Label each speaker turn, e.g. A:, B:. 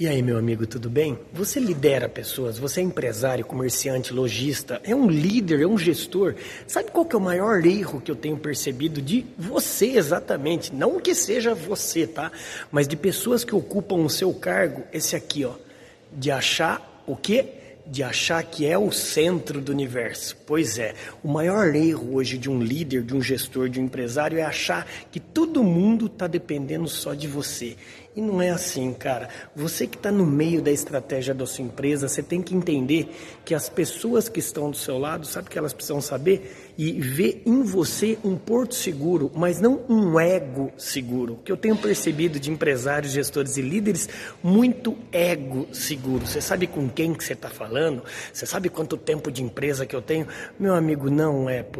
A: E aí, meu amigo, tudo bem? Você lidera pessoas, você é empresário, comerciante, lojista, é um líder, é um gestor. Sabe qual que é o maior erro que eu tenho percebido de você exatamente? Não que seja você, tá? Mas de pessoas que ocupam o seu cargo, esse aqui, ó, de achar o quê? De achar que é o centro do universo. Pois é, o maior erro hoje de um líder, de um gestor, de um empresário é achar que todo mundo está dependendo só de você. E não é assim, cara. Você que está no meio da estratégia da sua empresa, você tem que entender que as pessoas que estão do seu lado, sabe o que elas precisam saber? E ver em você um porto seguro, mas não um ego seguro. Que eu tenho percebido de empresários, gestores e líderes, muito ego seguro. Você sabe com quem que você está Você sabe quanto tempo de empresa que eu tenho? Meu amigo, não é por